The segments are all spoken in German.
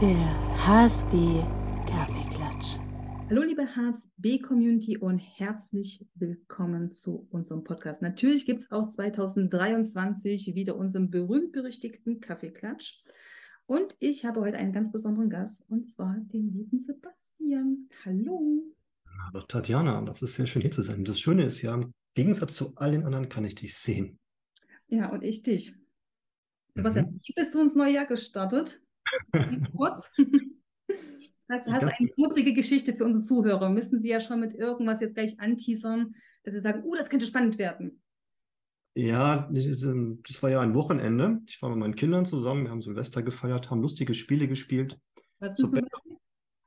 Der HSB Kaffeeklatsch. Hallo liebe HSB-Community und herzlich willkommen zu unserem Podcast. Natürlich gibt es auch 2023 wieder unseren berühmt-berüchtigten Kaffeeklatsch. Und ich habe heute einen ganz besonderen Gast, und zwar den lieben Sebastian. Hallo. Aber Tatjana, das ist sehr schön hier zu sein. Das Schöne ist ja, im Gegensatz zu allen anderen kann ich dich sehen. Ja, und ich dich. Sebastian, mhm. wie bist du ins neue Jahr gestartet? Kurz. Hast, hast eine kurze Geschichte für unsere Zuhörer? Müssen sie ja schon mit irgendwas jetzt gleich anteasern, dass sie sagen, uh, das könnte spannend werden. Ja, das war ja ein Wochenende. Ich war mit meinen Kindern zusammen, wir haben Silvester gefeiert, haben lustige Spiele gespielt. Was so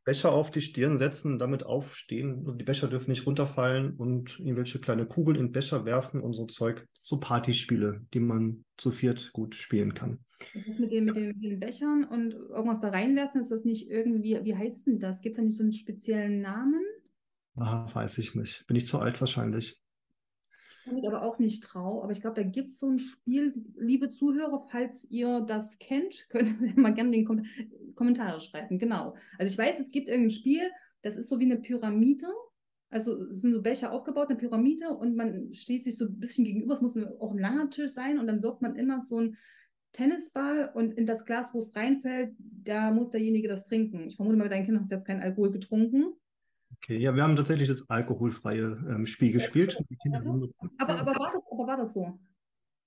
Becher auf die Stirn setzen, damit aufstehen und die Becher dürfen nicht runterfallen und irgendwelche kleine Kugeln in Becher werfen und so Zeug. So Partyspiele, die man zu viert gut spielen kann. Das mit den, mit den, mit den Bechern und irgendwas da reinwerfen, ist das nicht irgendwie, wie heißt denn das? Gibt es da nicht so einen speziellen Namen? Ah, weiß ich nicht. Bin ich zu alt wahrscheinlich. Ich aber auch nicht trauen, aber ich glaube, da gibt es so ein Spiel, liebe Zuhörer, falls ihr das kennt, könnt ihr mal gerne den Kom Kommentare schreiben. Genau. Also ich weiß, es gibt irgendein Spiel, das ist so wie eine Pyramide. Also sind so Becher aufgebaut, eine Pyramide und man steht sich so ein bisschen gegenüber. Es muss auch ein langer Tisch sein und dann wirft man immer so ein Tennisball und in das Glas, wo es reinfällt, da muss derjenige das trinken. Ich vermute mal, dein Kind hast jetzt keinen Alkohol getrunken. Okay, ja, wir haben tatsächlich das alkoholfreie ähm, Spiel gespielt. Aber, aber, war das, aber war das so?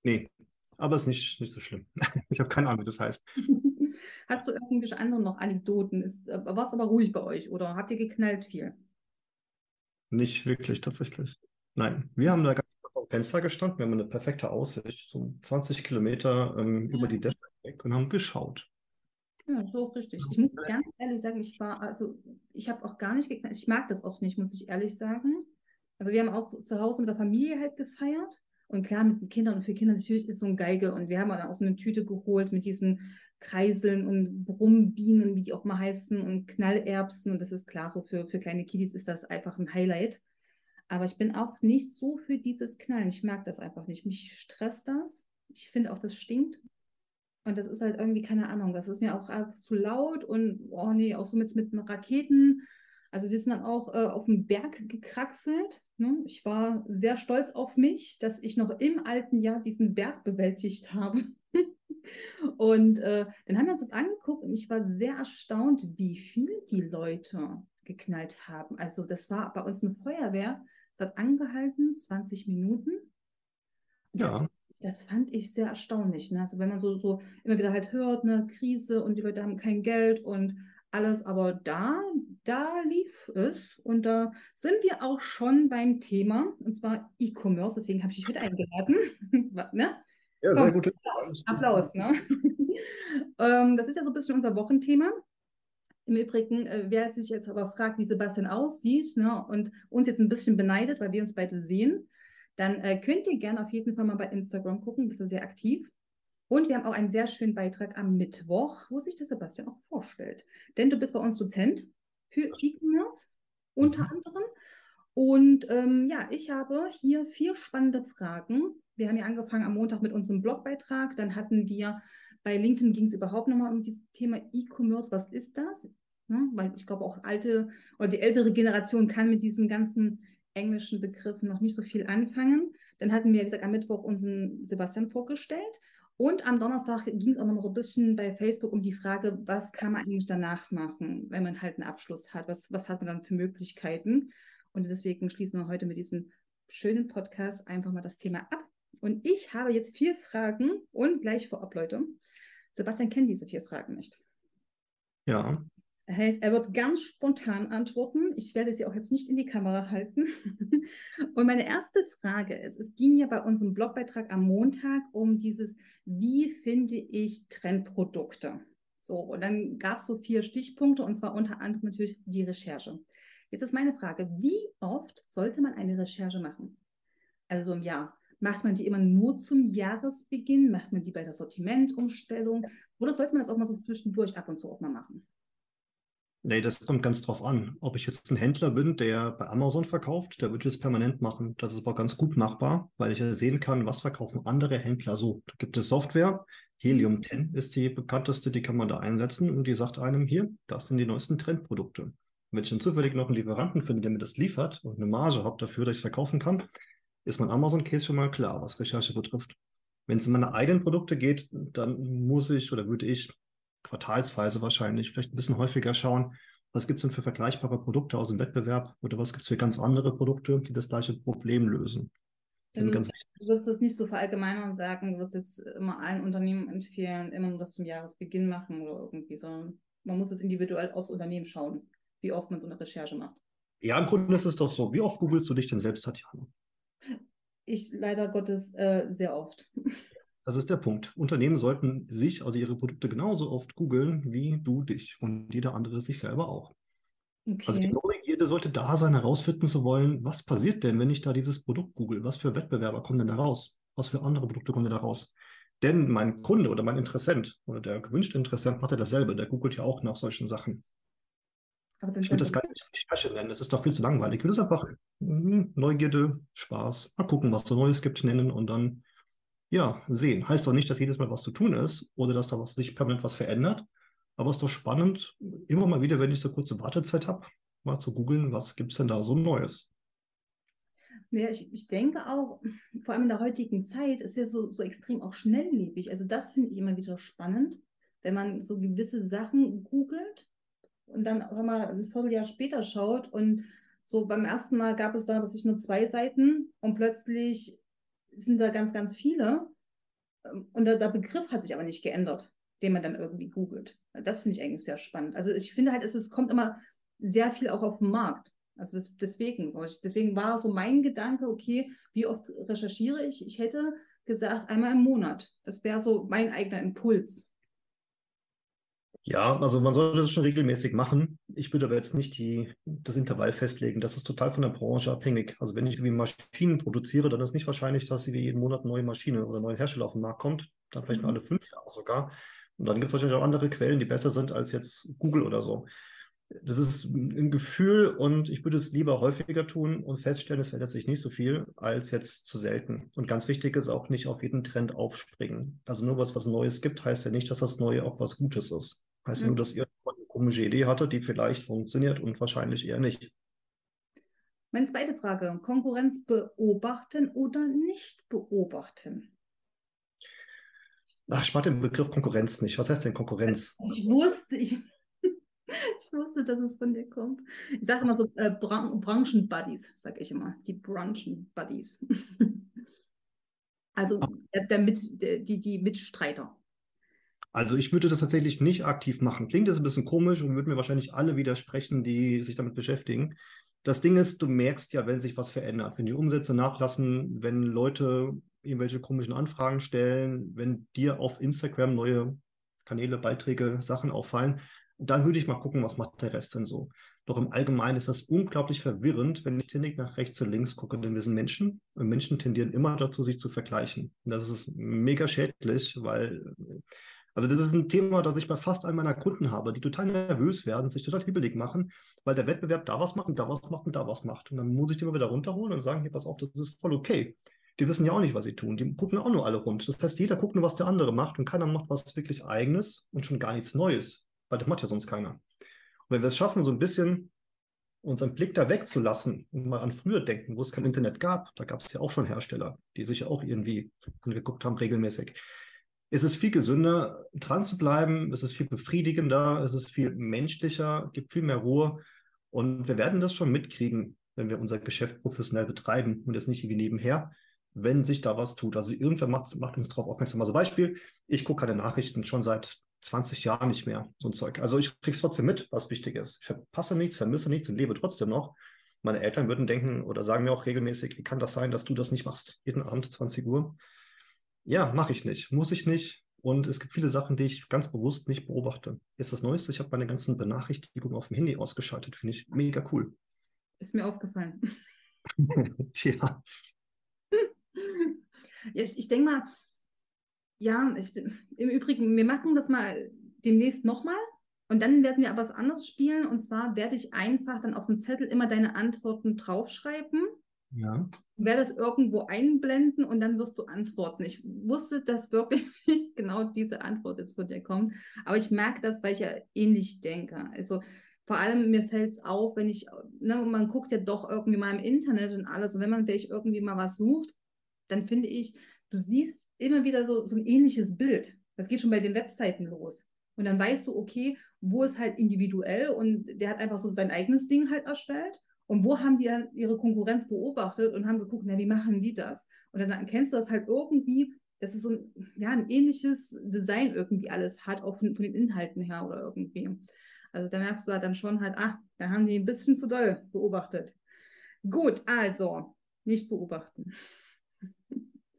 Nee, aber es ist nicht, nicht so schlimm. ich habe keine Ahnung, wie das heißt. Hast du irgendwelche anderen noch Anekdoten? Äh, war es aber ruhig bei euch oder habt ihr geknallt viel? Nicht wirklich, tatsächlich. Nein, wir haben da ganz am Fenster gestanden. Wir haben eine perfekte Aussicht, so 20 Kilometer ähm, ja. über die Dächer weg und haben geschaut. Ja, so richtig. Ich muss ganz ehrlich sagen, ich war, also ich habe auch gar nicht geknallt. Ich mag das auch nicht, muss ich ehrlich sagen. Also wir haben auch zu Hause mit der Familie halt gefeiert. Und klar, mit den Kindern und für Kinder natürlich ist so ein Geige. Und wir haben dann auch so eine Tüte geholt mit diesen Kreiseln und Brummbienen, wie die auch mal heißen, und Knallerbsen. Und das ist klar, so für, für kleine Kiddies ist das einfach ein Highlight. Aber ich bin auch nicht so für dieses Knallen. Ich mag das einfach nicht. Mich stresst das. Ich finde auch, das stinkt. Und das ist halt irgendwie, keine Ahnung, das ist mir auch zu laut und, oh nee, auch so mit, mit Raketen. Also wir sind dann auch äh, auf den Berg gekraxelt. Ne? Ich war sehr stolz auf mich, dass ich noch im alten Jahr diesen Berg bewältigt habe. und äh, dann haben wir uns das angeguckt und ich war sehr erstaunt, wie viel die Leute geknallt haben. Also das war bei uns eine Feuerwehr, das hat angehalten, 20 Minuten. Ja das fand ich sehr erstaunlich. Ne? Also wenn man so, so immer wieder halt hört, eine Krise und die Leute haben kein Geld und alles, aber da, da lief es und da sind wir auch schon beim Thema und zwar E-Commerce, deswegen habe ich dich heute eingeladen. ne? Ja, sehr gut. Applaus, Applaus ne? ähm, das ist ja so ein bisschen unser Wochenthema. Im Übrigen, äh, wer sich jetzt aber fragt, wie Sebastian aussieht ne, und uns jetzt ein bisschen beneidet, weil wir uns beide sehen, dann äh, könnt ihr gerne auf jeden Fall mal bei Instagram gucken, bist du sehr aktiv. Und wir haben auch einen sehr schönen Beitrag am Mittwoch, wo sich der Sebastian auch vorstellt. Denn du bist bei uns Dozent für E-Commerce unter mhm. anderem. Und ähm, ja, ich habe hier vier spannende Fragen. Wir haben ja angefangen am Montag mit unserem Blogbeitrag. Dann hatten wir bei LinkedIn ging es überhaupt nochmal um dieses Thema E-Commerce. Was ist das? Ja, weil ich glaube, auch alte oder die ältere Generation kann mit diesen ganzen englischen Begriffen noch nicht so viel anfangen. Dann hatten wir, wie gesagt, am Mittwoch unseren Sebastian vorgestellt. Und am Donnerstag ging es auch noch mal so ein bisschen bei Facebook um die Frage, was kann man eigentlich danach machen, wenn man halt einen Abschluss hat? Was, was hat man dann für Möglichkeiten? Und deswegen schließen wir heute mit diesem schönen Podcast einfach mal das Thema ab. Und ich habe jetzt vier Fragen und gleich vorab, Leute. Sebastian kennt diese vier Fragen nicht. Ja. Heißt, er wird ganz spontan antworten. Ich werde sie auch jetzt nicht in die Kamera halten. Und meine erste Frage ist, es ging ja bei unserem Blogbeitrag am Montag um dieses, wie finde ich Trendprodukte? So, und dann gab es so vier Stichpunkte und zwar unter anderem natürlich die Recherche. Jetzt ist meine Frage, wie oft sollte man eine Recherche machen? Also im Jahr. Macht man die immer nur zum Jahresbeginn? Macht man die bei der Sortimentumstellung? Oder sollte man das auch mal so zwischendurch ab und zu auch mal machen? Nee, das kommt ganz drauf an. Ob ich jetzt ein Händler bin, der bei Amazon verkauft, der wird es permanent machen. Das ist aber ganz gut machbar, weil ich ja sehen kann, was verkaufen andere Händler so. Da gibt es Software, Helium 10 ist die bekannteste, die kann man da einsetzen und die sagt einem hier, das sind die neuesten Trendprodukte. Wenn ich dann zufällig noch einen Lieferanten finde, der mir das liefert und eine Marge habe dafür, dass ich es verkaufen kann, ist mein Amazon-Case schon mal klar, was Recherche betrifft. Wenn es um meine eigenen Produkte geht, dann muss ich oder würde ich quartalsweise wahrscheinlich vielleicht ein bisschen häufiger schauen, was gibt es denn für vergleichbare Produkte aus dem Wettbewerb oder was gibt es für ganz andere Produkte, die das gleiche Problem lösen. Also, du würdest das nicht so verallgemeinern und sagen, du würdest jetzt immer allen Unternehmen empfehlen, immer nur das zum Jahresbeginn machen oder irgendwie, sondern man muss es individuell aufs Unternehmen schauen, wie oft man so eine Recherche macht. Ja, im Grunde ist es doch so. Wie oft googelst du dich denn selbst, Tatjana? Ich leider Gottes äh, sehr oft. Das ist der Punkt. Unternehmen sollten sich, also ihre Produkte genauso oft googeln, wie du dich und jeder andere sich selber auch. Okay. Also die Neugierde sollte da sein, herausfinden zu wollen, was passiert denn, wenn ich da dieses Produkt google? Was für Wettbewerber kommen denn da raus? Was für andere Produkte kommen denn da raus? Denn mein Kunde oder mein Interessent oder der gewünschte Interessent macht ja dasselbe. Der googelt ja auch nach solchen Sachen. ich würde das gar nicht Recherche nennen. Das ist doch viel zu langweilig. Ich will es einfach hm, Neugierde, Spaß, mal gucken, was so Neues gibt, nennen und dann ja, sehen. Heißt doch nicht, dass jedes Mal was zu tun ist oder dass da sich permanent was verändert. Aber es ist doch spannend, immer mal wieder, wenn ich so kurze Wartezeit habe, mal zu googeln, was gibt es denn da so Neues. Ja, ich, ich denke auch, vor allem in der heutigen Zeit ist ja so, so extrem auch schnelllebig. Also das finde ich immer wieder spannend, wenn man so gewisse Sachen googelt und dann auch mal ein Vierteljahr später schaut und so beim ersten Mal gab es da, was ich nur zwei Seiten und plötzlich sind da ganz, ganz viele. Ähm, und der, der Begriff hat sich aber nicht geändert, den man dann irgendwie googelt. Das finde ich eigentlich sehr spannend. Also ich finde halt, es, es kommt immer sehr viel auch auf den Markt. Also das, deswegen, deswegen war so mein Gedanke, okay, wie oft recherchiere ich? Ich hätte gesagt, einmal im Monat. Das wäre so mein eigener Impuls. Ja, also man sollte das schon regelmäßig machen. Ich würde aber jetzt nicht die, das Intervall festlegen. Das ist total von der Branche abhängig. Also wenn ich wie Maschinen produziere, dann ist nicht wahrscheinlich, dass sie jeden Monat eine neue Maschine oder neue Hersteller auf den Markt kommt. Dann vielleicht mhm. mal alle fünf Jahre sogar. Und dann gibt es natürlich auch andere Quellen, die besser sind als jetzt Google oder so. Das ist ein Gefühl und ich würde es lieber häufiger tun und feststellen, es verändert sich nicht so viel, als jetzt zu selten. Und ganz wichtig ist auch nicht auf jeden Trend aufspringen. Also nur was was Neues gibt, heißt ja nicht, dass das Neue auch was Gutes ist. Heißt mhm. nur, dass ihr eine komische Idee hattet, die vielleicht funktioniert und wahrscheinlich eher nicht. Meine zweite Frage: Konkurrenz beobachten oder nicht beobachten? Ach, ich mag den Begriff Konkurrenz nicht. Was heißt denn Konkurrenz? Ich wusste, ich, ich wusste, dass es von dir kommt. Ich sage immer so äh, Bran Branchenbuddies, sage ich immer. Die Branchenbuddies. also der, der mit, der, die, die Mitstreiter. Also ich würde das tatsächlich nicht aktiv machen. Klingt das ein bisschen komisch und würden mir wahrscheinlich alle widersprechen, die sich damit beschäftigen. Das Ding ist, du merkst ja, wenn sich was verändert, wenn die Umsätze nachlassen, wenn Leute irgendwelche komischen Anfragen stellen, wenn dir auf Instagram neue Kanäle, Beiträge, Sachen auffallen, dann würde ich mal gucken, was macht der Rest denn so. Doch im Allgemeinen ist das unglaublich verwirrend, wenn ich ständig nach rechts und links gucke, denn wir sind Menschen und Menschen tendieren immer dazu, sich zu vergleichen. Das ist mega schädlich, weil also das ist ein Thema, das ich bei fast allen meiner Kunden habe, die total nervös werden, sich total hibbelig machen, weil der Wettbewerb da was macht und da was macht und da was macht. Und dann muss ich die immer wieder runterholen und sagen, hier, pass auf, das ist voll okay. Die wissen ja auch nicht, was sie tun. Die gucken auch nur alle rund. Das heißt, jeder guckt nur, was der andere macht und keiner macht was wirklich Eigenes und schon gar nichts Neues, weil das macht ja sonst keiner. Und wenn wir es schaffen, so ein bisschen unseren Blick da wegzulassen und mal an früher denken, wo es kein Internet gab, da gab es ja auch schon Hersteller, die sich ja auch irgendwie angeguckt haben regelmäßig ist es viel gesünder, dran zu bleiben, es ist viel befriedigender, es ist viel menschlicher, gibt viel mehr Ruhe. Und wir werden das schon mitkriegen, wenn wir unser Geschäft professionell betreiben und jetzt nicht irgendwie nebenher, wenn sich da was tut. Also irgendwer macht, macht uns darauf aufmerksam. Also Beispiel, ich gucke keine Nachrichten schon seit 20 Jahren nicht mehr, so ein Zeug. Also ich kriege es trotzdem mit, was wichtig ist. Ich verpasse nichts, vermisse nichts und lebe trotzdem noch. Meine Eltern würden denken oder sagen mir auch regelmäßig, wie kann das sein, dass du das nicht machst? Jeden Abend 20 Uhr. Ja, mache ich nicht, muss ich nicht. Und es gibt viele Sachen, die ich ganz bewusst nicht beobachte. Ist das Neueste, ich habe meine ganzen Benachrichtigungen auf dem Handy ausgeschaltet. Finde ich mega cool. Ist mir aufgefallen. Tja. Ja, ich, ich denke mal, ja, ich bin, im Übrigen, wir machen das mal demnächst nochmal. Und dann werden wir aber was anderes spielen. Und zwar werde ich einfach dann auf dem Zettel immer deine Antworten draufschreiben Ja. werde das irgendwo einblenden und dann wirst du antworten. Ich wusste, dass wirklich genau diese Antwort jetzt von dir kommt, aber ich merke das, weil ich ja ähnlich denke. Also vor allem mir fällt es auf, wenn ich, ne, man guckt ja doch irgendwie mal im Internet und alles und wenn man vielleicht irgendwie mal was sucht, dann finde ich, du siehst immer wieder so, so ein ähnliches Bild. Das geht schon bei den Webseiten los. Und dann weißt du, okay, wo ist halt individuell und der hat einfach so sein eigenes Ding halt erstellt. Und wo haben die ihre Konkurrenz beobachtet und haben geguckt, na, wie machen die das? Und dann erkennst du das halt irgendwie, dass es so ein, ja, ein ähnliches Design irgendwie alles hat, auch von, von den Inhalten her oder irgendwie. Also da merkst du halt dann schon halt, ah, da haben die ein bisschen zu doll beobachtet. Gut, also nicht beobachten.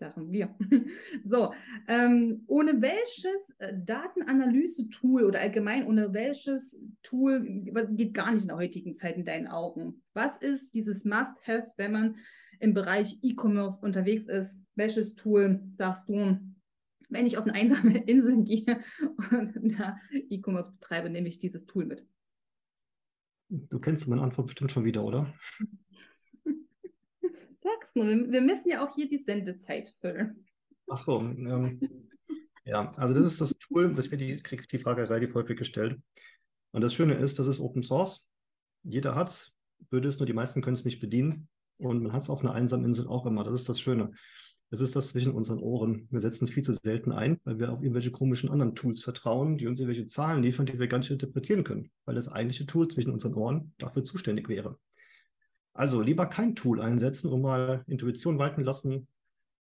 Sachen wir. So, ähm, ohne welches äh, Datenanalyse-Tool oder allgemein ohne welches Tool geht gar nicht in der heutigen Zeit in deinen Augen? Was ist dieses Must-Have, wenn man im Bereich E-Commerce unterwegs ist? Welches Tool sagst du, wenn ich auf eine einsame Insel gehe und da E-Commerce betreibe, nehme ich dieses Tool mit? Du kennst meine Antwort bestimmt schon wieder, oder? Nur, wir, wir müssen ja auch hier die Sendezeit füllen. Ach so, ähm, ja, also das ist das Tool, das mir die, kriege die Frage relativ häufig gestellt. Und das Schöne ist, das ist Open Source. Jeder hat es, würde es nur, die meisten können es nicht bedienen. Und man hat es auf einer einsamen Insel auch immer. Das ist das Schöne. Es ist das zwischen unseren Ohren. Wir setzen es viel zu selten ein, weil wir auf irgendwelche komischen anderen Tools vertrauen, die uns irgendwelche Zahlen liefern, die wir gar nicht interpretieren können, weil das eigentliche Tool zwischen unseren Ohren dafür zuständig wäre. Also lieber kein Tool einsetzen und mal Intuition walten lassen,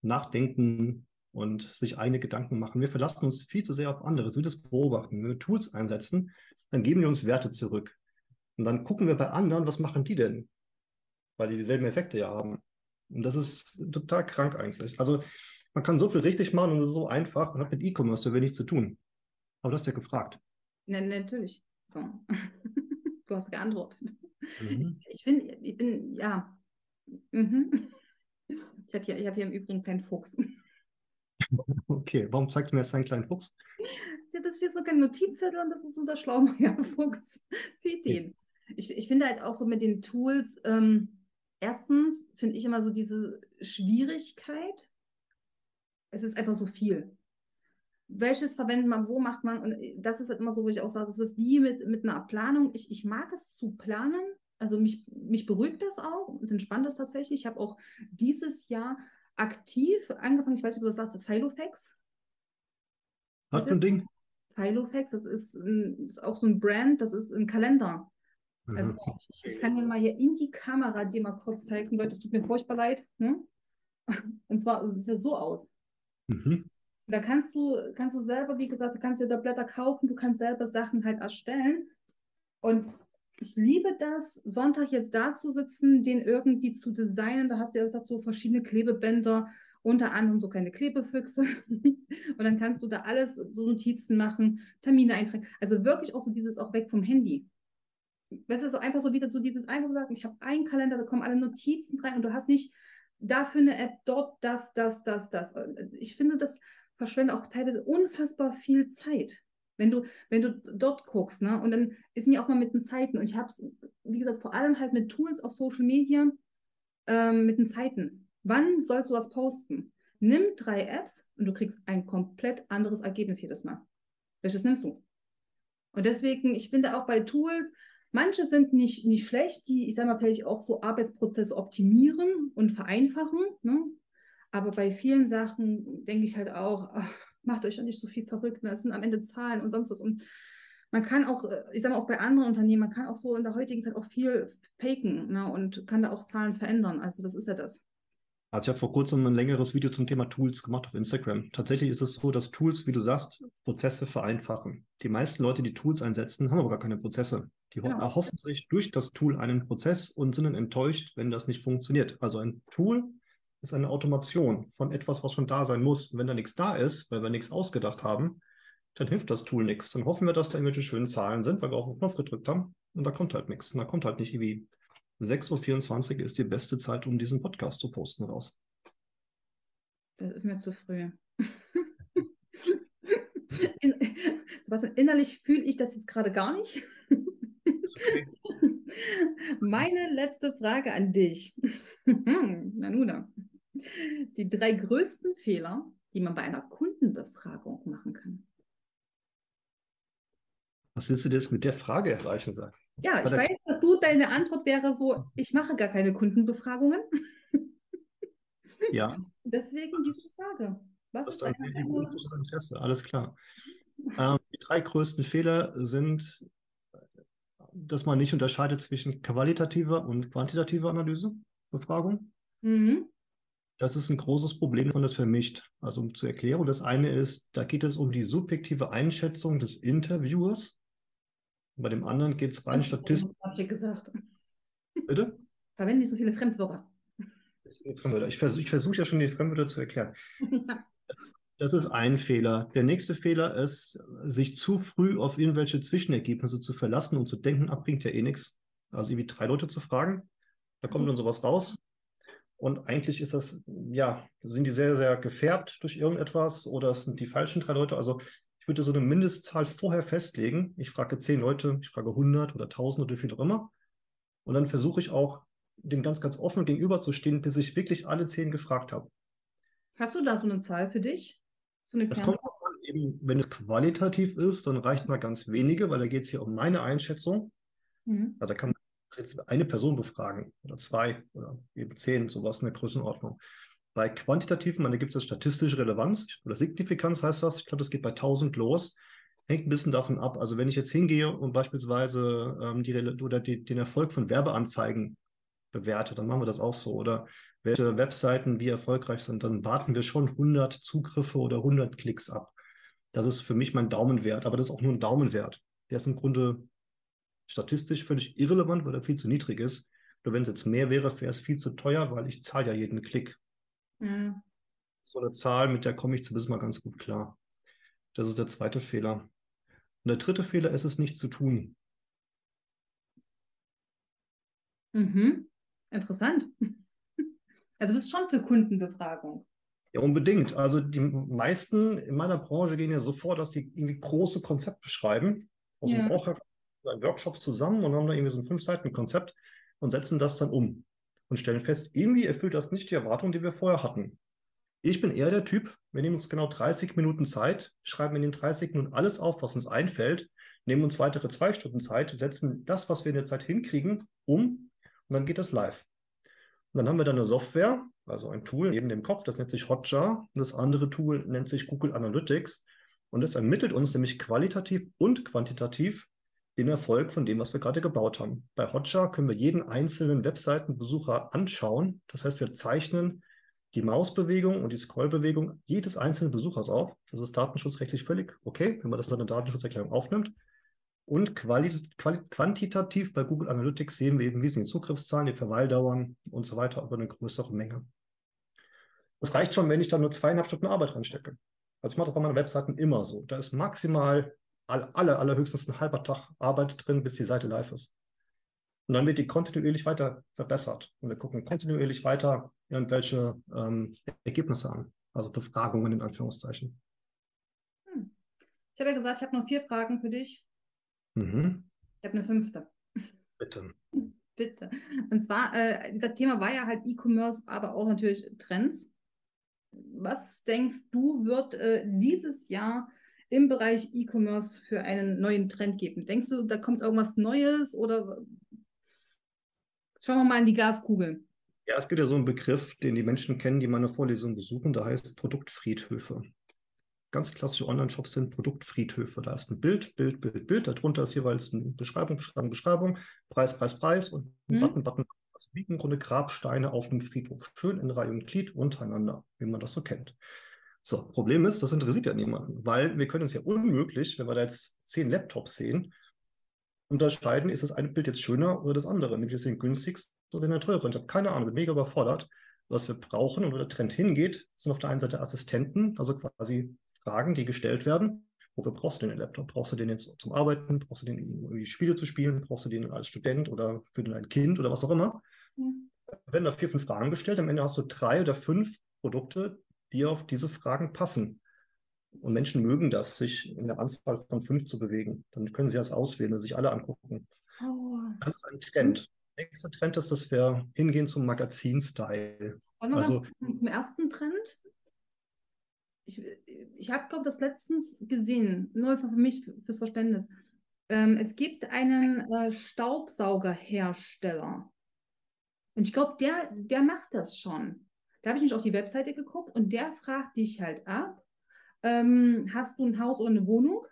nachdenken und sich eigene Gedanken machen. Wir verlassen uns viel zu sehr auf andere, so wie das beobachten. Wenn wir Tools einsetzen, dann geben die uns Werte zurück. Und dann gucken wir bei anderen, was machen die denn? Weil die dieselben Effekte ja haben. Und das ist total krank eigentlich. Also man kann so viel richtig machen und es ist so einfach und hat mit E-Commerce so wenig zu tun. Aber das hast du ja gefragt. Ne, natürlich. So. du hast geantwortet. Mhm. Ich bin, ich bin, ja. Mhm. Ich habe hier, hab hier im Übrigen keinen Fuchs. Okay, warum zeigst du mir jetzt einen kleinen Fuchs? Ja, das ist hier so kein Notizzettel und das ist so der Schlaumeier-Fuchs. Für Ideen. Ich, ich finde halt auch so mit den Tools, ähm, erstens finde ich immer so diese Schwierigkeit. Es ist einfach so viel welches verwendet man, wo macht man. Und das ist halt immer so, wo ich auch sage, das ist wie mit, mit einer Planung. Ich, ich mag es zu planen. Also mich, mich beruhigt das auch und entspannt das tatsächlich. Ich habe auch dieses Jahr aktiv angefangen, ich weiß nicht, ob du das sagst, Filofax. Was für ein Ding? Filofax, das ist, ein, ist auch so ein Brand, das ist ein Kalender. Also mhm. ich, ich, kann dir mal hier in die Kamera dir mal kurz zeigen, Leute, es tut mir furchtbar leid. Ne? Und zwar es sieht ja so aus. Mhm. Da kannst du, kannst du selber, wie gesagt, du kannst dir da Blätter kaufen, du kannst selber Sachen halt erstellen. Und ich liebe das, Sonntag jetzt da zu sitzen, den irgendwie zu designen. Da hast du ja gesagt, so verschiedene Klebebänder, unter anderem so kleine Klebefüchse. und dann kannst du da alles, so Notizen machen, Termine eintragen. Also wirklich auch so dieses auch weg vom Handy. Weißt du, so einfach so wieder so dieses einfach sagen, ich habe einen Kalender, da kommen alle Notizen rein und du hast nicht dafür eine App, dort das, das, das, das. Ich finde, das verschwende auch teilweise unfassbar viel Zeit. Wenn du, wenn du dort guckst, ne, und dann ist ja auch mal mit den Zeiten. Und ich habe es, wie gesagt, vor allem halt mit Tools auf Social Media, ähm, mit den Zeiten. Wann sollst du was posten? Nimm drei Apps und du kriegst ein komplett anderes Ergebnis jedes Mal. Welches nimmst du? Und deswegen, ich finde auch bei Tools, manche sind nicht, nicht schlecht, die, ich sage mal, vielleicht auch so Arbeitsprozesse optimieren und vereinfachen. Ne? Aber bei vielen Sachen denke ich halt auch, ach, macht euch ja nicht so viel verrückt. Ne? Das sind am Ende Zahlen und sonst was. Und man kann auch, äh, ich sage mal, auch bei anderen Unternehmen, man kann auch so in der heutigen Zeit auch viel faken ne? und kann da auch Zahlen verändern. Also das ist ja das. Also ich habe vor kurzem ein längeres Video zum Thema Tools gemacht auf Instagram. Tatsächlich ist es so, dass Tools, wie du sagst, Prozesse vereinfachen. Die meisten Leute, die Tools einsetzen, haben aber gar keine Prozesse. Die genau. erhoffen sich durch das Tool einen Prozess und sind dann enttäuscht, wenn das nicht funktioniert. Also ein Tool ist eine Automation von etwas, was schon da sein muss. Und wenn da nichts da ist, weil wir nichts ausgedacht haben, dann hilft das Tool nichts. Dann hoffen wir, dass da irgendwelche schönen Zahlen sind, weil wir auf den Knopf gedrückt haben und da kommt halt nichts. Und da kommt halt nicht irgendwie 6.24 Uhr ist die beste Zeit, um diesen Podcast zu posten raus. Das ist mir zu früh. In, Sebastian, innerlich fühle ich das jetzt gerade gar nicht. Okay. Meine letzte Frage an dich. Na nun. Die drei größten Fehler, die man bei einer Kundenbefragung machen kann. Was willst du jetzt mit der Frage erreichen, sag? Ja, ich weiß, dass du deine Antwort wäre so, ich mache gar keine Kundenbefragungen. Ja. Deswegen diese Frage. Was das ist dein egoistisches Interesse? Alles klar. Ähm, die drei größten Fehler sind, dass man nicht unterscheidet zwischen qualitativer und quantitativer Analyse, Befragung. Mhm. Das ist ein großes Problem, wenn man das vermischt. Also um zu erklären, das eine ist, da geht es um die subjektive Einschätzung des Interviewers. Bei dem anderen geht es rein statistisch. Ich gesagt. Bitte? Verwenden die so viele Fremdwörter. Ich versuche versuch ja schon die Fremdwörter zu erklären. Ja. Das, das, ist ein Fehler. Der nächste Fehler ist, sich zu früh auf irgendwelche Zwischenergebnisse zu verlassen und zu denken, ach, bringt ja eh nichts. Also irgendwie drei Leute zu fragen, da kommt dann sowas raus. Und eigentlich ist das, ja, sind die sehr, sehr gefärbt durch irgendetwas oder es sind die falschen drei Leute. Also ich würde so eine Mindestzahl vorher festlegen. Ich frage zehn Leute, ich frage 100 oder 1000 oder wie viel auch immer. Und dann versuche ich auch dem ganz, ganz offen gegenüberzustehen, bis ich wirklich alle zehn gefragt habe. Hast du da so eine Zahl für dich? So das kommt an, eben, wenn es qualitativ ist, dann reicht mal ganz wenige, weil da geht es hier um meine Einschätzung. Mhm. Also da kann man jetzt eine Person befragen oder zwei oder eben zehn, sowas in der Größenordnung. Bei quantitativen, da gibt es statistische Relevanz oder Signifikanz heißt das. Ich glaube, das geht bei 1000 los. Hängt ein bisschen davon ab. Also wenn ich jetzt hingehe und beispielsweise ähm, die, oder die, den Erfolg von Werbeanzeigen bewertet, dann machen wir das auch so. Oder welche Webseiten wie erfolgreich sind, dann warten wir schon 100 Zugriffe oder 100 Klicks ab. Das ist für mich mein Daumenwert, aber das ist auch nur ein Daumenwert. Der ist im Grunde statistisch völlig irrelevant, weil er viel zu niedrig ist. Nur wenn es jetzt mehr wäre, wäre es viel zu teuer, weil ich zahle ja jeden Klick. Mhm. So eine Zahl, mit der komme ich zumindest mal ganz gut klar. Das ist der zweite Fehler. Und der dritte Fehler ist es nicht zu tun. Mhm. Interessant. Also bist schon für Kundenbefragung. Ja, unbedingt. Also die meisten in meiner Branche gehen ja so vor, dass die irgendwie große Konzepte schreiben, aus ja. dem Bauch Workshops zusammen und haben da irgendwie so ein fünf Seiten Konzept und setzen das dann um und stellen fest, irgendwie erfüllt das nicht die Erwartungen, die wir vorher hatten. Ich bin eher der Typ, wir nehmen uns genau 30 Minuten Zeit, schreiben in den 30 Minuten alles auf, was uns einfällt, nehmen uns weitere zwei Stunden Zeit, setzen das, was wir in der Zeit hinkriegen, um und dann geht das live. Dann haben wir dann eine Software, also ein Tool neben dem Kopf, das nennt sich Hotjar. Das andere Tool nennt sich Google Analytics. Und das ermittelt uns nämlich qualitativ und quantitativ den Erfolg von dem, was wir gerade gebaut haben. Bei Hotjar können wir jeden einzelnen Webseitenbesucher anschauen. Das heißt, wir zeichnen die Mausbewegung und die Scrollbewegung jedes einzelnen Besuchers auf. Das ist datenschutzrechtlich völlig okay, wenn man das in einer Datenschutzerklärung aufnimmt. Und quantitativ bei Google Analytics sehen wir eben, wie sind die Zugriffszahlen, die Verweildauern und so weiter über eine größere Menge. Das reicht schon, wenn ich da nur zweieinhalb Stunden Arbeit reinstecke. Also ich mache das bei meinen Webseiten immer so. Da ist maximal alle, alle allerhöchstens ein halber Tag Arbeit drin, bis die Seite live ist. Und dann wird die kontinuierlich weiter verbessert. Und wir gucken kontinuierlich weiter irgendwelche ähm, Ergebnisse an. Also Befragungen in Anführungszeichen. Hm. Ich habe ja gesagt, ich habe noch vier Fragen für dich. Mhm. Ich habe eine fünfte. Bitte. Bitte. Und zwar, äh, dieser Thema war ja halt E-Commerce, aber auch natürlich Trends. Was denkst du, wird äh, dieses Jahr im Bereich E-Commerce für einen neuen Trend geben? Denkst du, da kommt irgendwas Neues oder schauen wir mal in die Glaskugel? Ja, es gibt ja so einen Begriff, den die Menschen kennen, die meine Vorlesung besuchen, da heißt Produktfriedhöfe ganz klassische Online-Shops sind Produktfriedhöfe. Da ist ein Bild, Bild, Bild, Bild. Darunter ist jeweils eine Beschreibung, Beschreibung, Beschreibung, Preis, Preis, Preis und ein mhm. Button, Button. Also wie im Grunde Grabsteine auf einem Friedhof. Schön in Reihe und Glied untereinander, wie man das so kennt. So, Problem ist, das interessiert ja niemanden, weil wir können uns ja unmöglich, wenn wir da jetzt zehn Laptops sehen, unterscheiden, ist das eine Bild jetzt schöner oder das andere, nämlich ist den günstigsten oder den teuren. Ich habe keine Ahnung, bin mega überfordert. Was wir brauchen und wo der Trend hingeht, sind auf der einen Seite Assistenten, also quasi Fragen, die gestellt werden. Wofür brauchst du den Laptop? Brauchst du den jetzt zum Arbeiten? Brauchst du den, um irgendwie Spiele zu spielen? Brauchst du den als Student oder für dein Kind oder was auch immer? Ja. Werden da vier, fünf Fragen gestellt. Am Ende hast du drei oder fünf Produkte, die auf diese Fragen passen. Und Menschen mögen das, sich in der Anzahl von fünf zu bewegen. Dann können sie das auswählen und sich alle angucken. Oh. Das ist ein Trend. nächste Trend ist, dass wir hingehen zum Magazin-Style. Also zum ersten Trend. Ich, ich habe, glaube ich, das letztens gesehen, nur für mich, fürs Verständnis. Ähm, es gibt einen äh, Staubsaugerhersteller. Und ich glaube, der, der macht das schon. Da habe ich mich auf die Webseite geguckt und der fragt dich halt ab, ähm, hast du ein Haus oder eine Wohnung?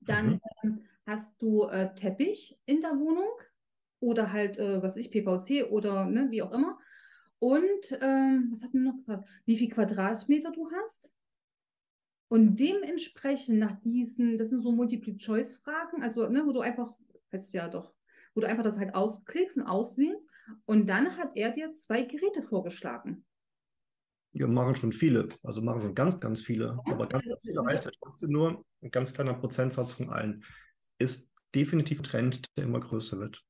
Dann mhm. ähm, hast du äh, Teppich in der Wohnung oder halt, äh, was ich, PVC oder ne, wie auch immer. Und ähm, was hat man noch gefragt? Wie viel Quadratmeter du hast? Und dementsprechend nach diesen, das sind so Multiple-Choice-Fragen, also ne, wo du einfach, heißt ja doch, wo du einfach das halt ausklickst und auswählst. Und dann hat er dir zwei Geräte vorgeschlagen. Ja, machen schon viele, also machen schon ganz, ganz viele. Ja, aber ganz, ganz viele heißt ja trotzdem nur, ein ganz kleiner Prozentsatz von allen. Ist definitiv ein Trend, der immer größer wird.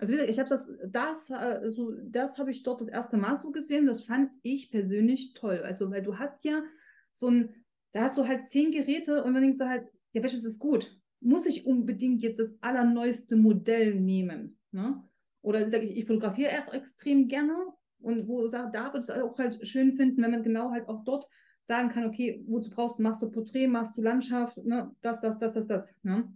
Also wie gesagt, ich habe das, das, also das habe ich dort das erste Mal so gesehen. Das fand ich persönlich toll. Also, weil du hast ja so ein, da hast du halt zehn Geräte und dann denkst du halt, ja, welches ist gut? Muss ich unbedingt jetzt das allerneueste Modell nehmen? Ne? Oder wie gesagt, ich, ich fotografiere auch extrem gerne und wo sagt, da würde ich es auch halt schön finden, wenn man genau halt auch dort sagen kann, okay, wozu brauchst du, machst du Porträt, machst du Landschaft, ne? das, das, das, das, das. Ne?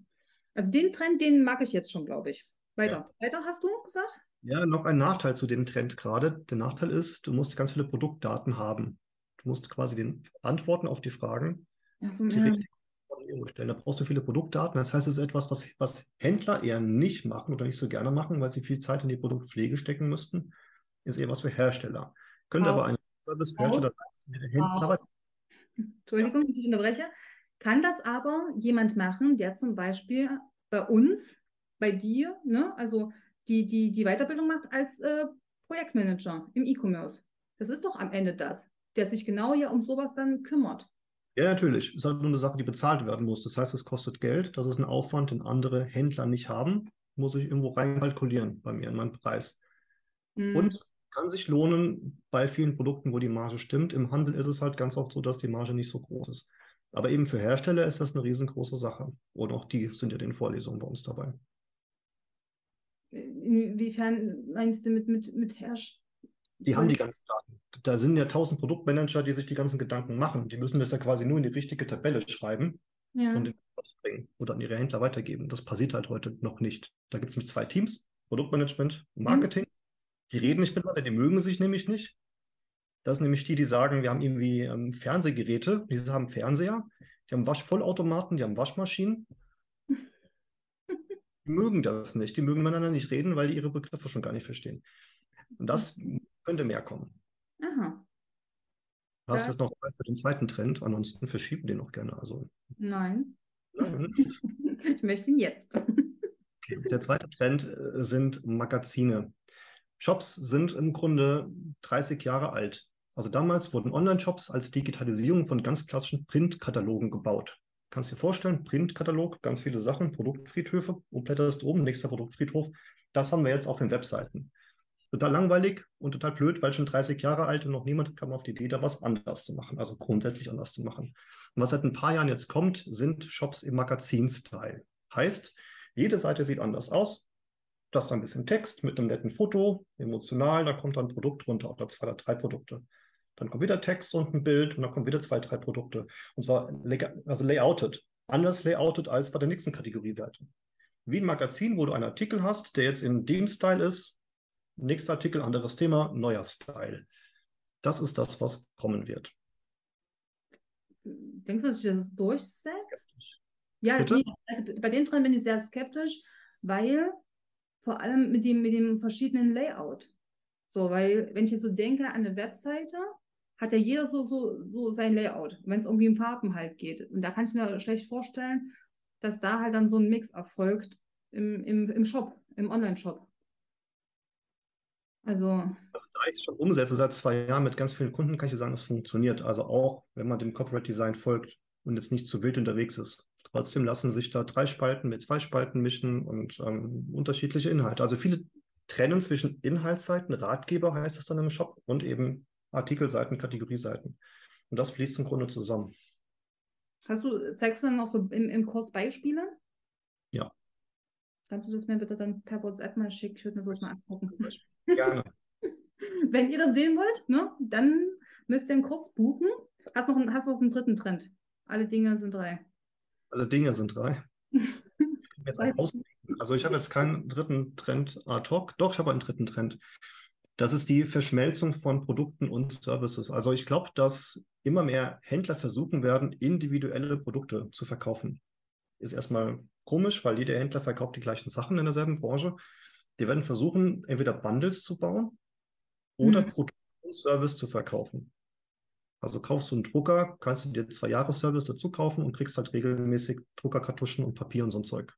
Also den Trend, den mag ich jetzt schon, glaube ich. Weiter. Ja. Weiter hast du gesagt? Ja, noch ein Nachteil zu dem Trend gerade. Der Nachteil ist, du musst ganz viele Produktdaten haben. Du musst quasi den Antworten auf die Fragen so, die ja. stellen. Da brauchst du viele Produktdaten. Das heißt, es ist etwas, was, was Händler eher nicht machen oder nicht so gerne machen, weil sie viel Zeit in die Produktpflege stecken müssten. Ist eher was für Hersteller. Könnte aber ein Service für Hersteller sein, der Händler. Entschuldigung, dass ich unterbreche. Kann das aber jemand machen, der zum Beispiel bei uns, bei dir, ne, also die, die, die Weiterbildung macht als äh, Projektmanager im E-Commerce? Das ist doch am Ende das, der sich genau ja um sowas dann kümmert. Ja, natürlich. Es ist halt nur eine Sache, die bezahlt werden muss. Das heißt, es kostet Geld. Das ist ein Aufwand, den andere Händler nicht haben. Muss ich irgendwo reinkalkulieren bei mir in meinen Preis. Mhm. Und kann sich lohnen bei vielen Produkten, wo die Marge stimmt. Im Handel ist es halt ganz oft so, dass die Marge nicht so groß ist. Aber eben für Hersteller ist das eine riesengroße Sache. Und auch die sind ja in den Vorlesungen bei uns dabei. Inwiefern meinst du mit, mit, mit Hersteller? Die haben die ganzen Daten. Da sind ja tausend Produktmanager, die sich die ganzen Gedanken machen. Die müssen das ja quasi nur in die richtige Tabelle schreiben ja. und in bringen oder an ihre Händler weitergeben. Das passiert halt heute noch nicht. Da gibt es nämlich zwei Teams, Produktmanagement, Marketing. Mhm. Die reden nicht miteinander, die mögen sich nämlich nicht. Das sind nämlich die, die sagen, wir haben irgendwie ähm, Fernsehgeräte, die haben Fernseher, die haben Waschvollautomaten, die haben Waschmaschinen. Die mögen das nicht, die mögen miteinander nicht reden, weil die ihre Begriffe schon gar nicht verstehen. Und das könnte mehr kommen. Aha. Hast du jetzt noch Zeit für den zweiten Trend? Ansonsten verschieben den noch gerne. Also. Nein. Nein. ich möchte ihn jetzt. Okay. Der zweite Trend äh, sind Magazine. Shops sind im Grunde 30 Jahre alt. Also damals wurden Online-Shops als Digitalisierung von ganz klassischen Printkatalogen gebaut. Kannst du dir vorstellen, Printkatalog, ganz viele Sachen, Produktfriedhöfe und blätterst oben, nächster Produktfriedhof. Das haben wir jetzt auf den Webseiten total langweilig und total blöd, weil schon 30 Jahre alt und noch niemand kam auf die Idee, da was anders zu machen, also grundsätzlich anders zu machen. Und was seit ein paar Jahren jetzt kommt, sind Shops im Magazin-Style. Heißt, jede Seite sieht anders aus. Da ist ein bisschen Text mit einem netten Foto, emotional, da kommt dann ein Produkt runter oder zwei oder drei Produkte. Dann kommt wieder Text und ein Bild und dann kommen wieder zwei, drei Produkte. Und zwar also layouted. Anders layouted als bei der nächsten Kategorieseite. Wie ein Magazin, wo du einen Artikel hast, der jetzt in dem Style ist, Nächster Artikel, anderes Thema, neuer Style. Das ist das, was kommen wird. Denkst du, dass sich das durchsetzt? Ja, nee, also bei dem dran bin ich sehr skeptisch, weil vor allem mit dem, mit dem verschiedenen Layout. So, weil, wenn ich jetzt so denke an eine Webseite, hat ja jeder so, so, so sein Layout, wenn es irgendwie um Farben halt geht. Und da kann ich mir schlecht vorstellen, dass da halt dann so ein Mix erfolgt im, im, im Shop, im Online-Shop. Also, also da ich es schon umsetze seit zwei Jahren mit ganz vielen Kunden, kann ich sagen, es funktioniert. Also auch, wenn man dem Corporate Design folgt und jetzt nicht zu wild unterwegs ist. Trotzdem lassen sich da drei Spalten mit zwei Spalten mischen und ähm, unterschiedliche Inhalte. Also viele trennen zwischen Inhaltsseiten, Ratgeber heißt es dann im Shop, und eben Artikelseiten, Kategorieseiten. Und das fließt im Grunde zusammen. Hast du, zeigst du dann auch im, im Kurs Beispiele? Ja. Kannst du das mir bitte dann per WhatsApp mal schicken? Ich würde mir sowas mal angucken. Gerne. Wenn ihr das sehen wollt, ne, dann müsst ihr einen Kurs buchen. Hast noch, einen, hast noch einen dritten Trend. Alle Dinge sind drei. Alle Dinge sind drei. also ich habe jetzt keinen dritten Trend ad hoc. Doch, ich habe einen dritten Trend. Das ist die Verschmelzung von Produkten und Services. Also ich glaube, dass immer mehr Händler versuchen werden, individuelle Produkte zu verkaufen. Ist erstmal komisch, weil jeder Händler verkauft die gleichen Sachen in derselben Branche. Die werden versuchen, entweder Bundles zu bauen oder mhm. Produkt und Service zu verkaufen. Also kaufst du einen Drucker, kannst du dir zwei Jahre Service dazu kaufen und kriegst halt regelmäßig Druckerkartuschen und Papier und so ein Zeug.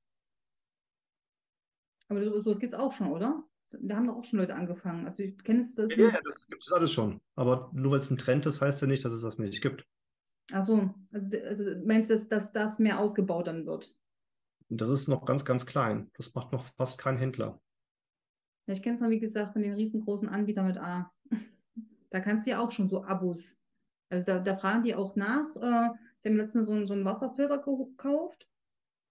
Aber sowas gibt es auch schon, oder? Da haben doch auch schon Leute angefangen. Also ich kenne es. Das ja, ja, das gibt es alles schon. Aber nur weil es ein Trend ist, heißt ja nicht, dass es das nicht gibt. Ach so, also, also meinst du, dass, dass das mehr ausgebaut dann wird? Das ist noch ganz, ganz klein. Das macht noch fast kein Händler. Ja, ich kenne es noch, wie gesagt, von den riesengroßen Anbietern mit A. Da kannst du ja auch schon so Abos. Also da, da fragen die auch nach. Äh, ich habe letztens so, einen, so einen Wasserfilter gekauft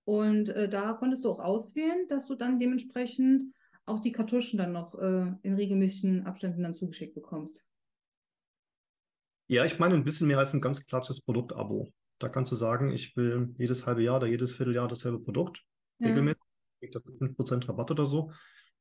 und äh, da konntest du auch auswählen, dass du dann dementsprechend auch die Kartuschen dann noch äh, in regelmäßigen Abständen dann zugeschickt bekommst. Ja, ich meine ein bisschen mehr als ein ganz klassisches Produktabo. Da kannst du sagen, ich will jedes halbe Jahr oder jedes Vierteljahr dasselbe Produkt, ja. regelmäßig, kriegt 5% Rabatt oder so.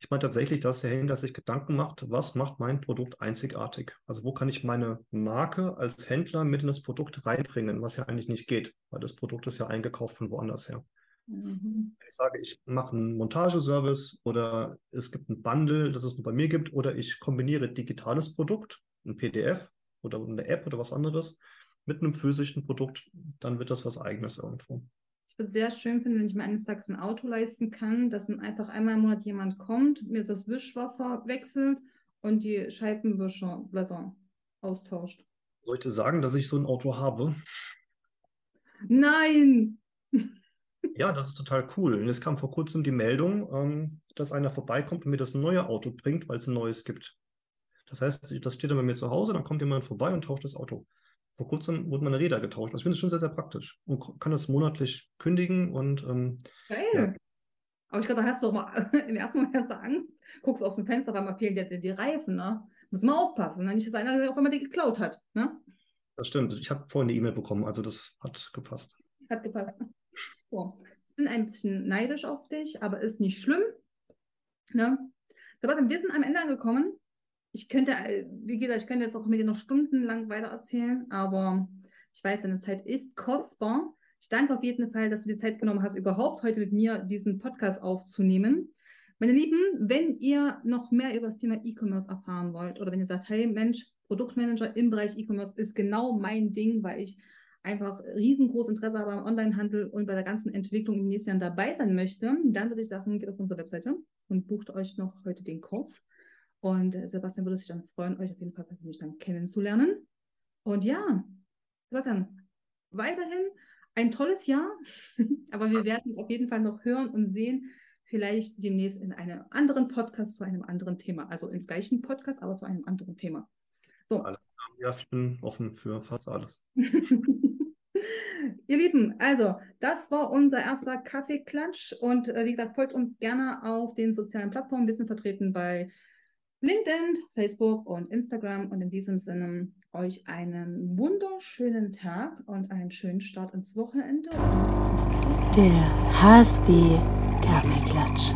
Ich meine tatsächlich, dass der Händler sich Gedanken macht, was macht mein Produkt einzigartig? Also wo kann ich meine Marke als Händler mit in das Produkt reinbringen, was ja eigentlich nicht geht, weil das Produkt ist ja eingekauft von woanders her. Mhm. Wenn ich sage, ich mache einen Montageservice oder es gibt ein Bundle, das es nur bei mir gibt, oder ich kombiniere digitales Produkt, ein PDF oder eine App oder was anderes, mit einem physischen Produkt, dann wird das was Eigenes irgendwo. Ich würde es sehr schön finden, wenn ich mir eines Tages ein Auto leisten kann, dass dann einfach einmal im Monat jemand kommt, mir das Wischwasser wechselt und die Scheibenwischerblätter austauscht. Soll ich dir sagen, dass ich so ein Auto habe? Nein! Ja, das ist total cool. Und es kam vor kurzem die Meldung, ähm, dass einer vorbeikommt und mir das neue Auto bringt, weil es ein neues gibt. Das heißt, das steht dann bei mir zu Hause, dann kommt jemand vorbei und tauscht das Auto. Vor kurzem wurden meine Räder getauscht. Also ich finde es schon sehr, sehr praktisch und kann das monatlich kündigen und ähm, Geil. Ja. Aber ich glaube, da hast du auch mal im ersten Moment hast du Angst, guckst aus dem Fenster, weil man fehlen dir die Reifen, ne? Muss man aufpassen, ne? nicht, dass einer auch immer die geklaut hat, ne? Das stimmt. Ich habe vorhin eine E-Mail bekommen, also das hat gepasst. Hat gepasst. So. Ich bin ein bisschen neidisch auf dich, aber ist nicht schlimm. Ne? Sebastian, wir sind am Ende angekommen. Ich könnte, äh, wie gesagt, ich könnte jetzt auch mit dir noch stundenlang weiter erzählen, aber ich weiß, deine Zeit ist kostbar. Ich danke auf jeden Fall, dass du die Zeit genommen hast, überhaupt heute mit mir diesen Podcast aufzunehmen. Meine Lieben, wenn ihr noch mehr über das Thema E-Commerce erfahren wollt oder wenn ihr sagt, hey Mensch, Produktmanager im Bereich E-Commerce ist genau mein Ding, weil ich einfach riesengroßes Interesse habe am Onlinehandel und bei der ganzen Entwicklung in den nächsten Jahren dabei sein möchte, dann würde ich sagen, geht auf unsere Webseite und bucht euch noch heute den Kurs. Und äh, Sebastian würde sich dann freuen, euch auf jeden Fall persönlich dann kennenzulernen. Und ja, Sebastian, weiterhin ein tolles Jahr, aber wir werden es auf jeden Fall noch hören und sehen, vielleicht demnächst in einem anderen Podcast zu einem anderen Thema. Also im gleichen Podcast, aber zu einem anderen Thema. So. Ja, ich bin offen für fast alles. Ihr Lieben, also das war unser erster Kaffeeklatsch und äh, wie gesagt, folgt uns gerne auf den sozialen Plattformen. Wir sind vertreten bei LinkedIn, Facebook und Instagram und in diesem Sinne euch einen wunderschönen Tag und einen schönen Start ins Wochenende. Der HSB Kaffeeklatsch.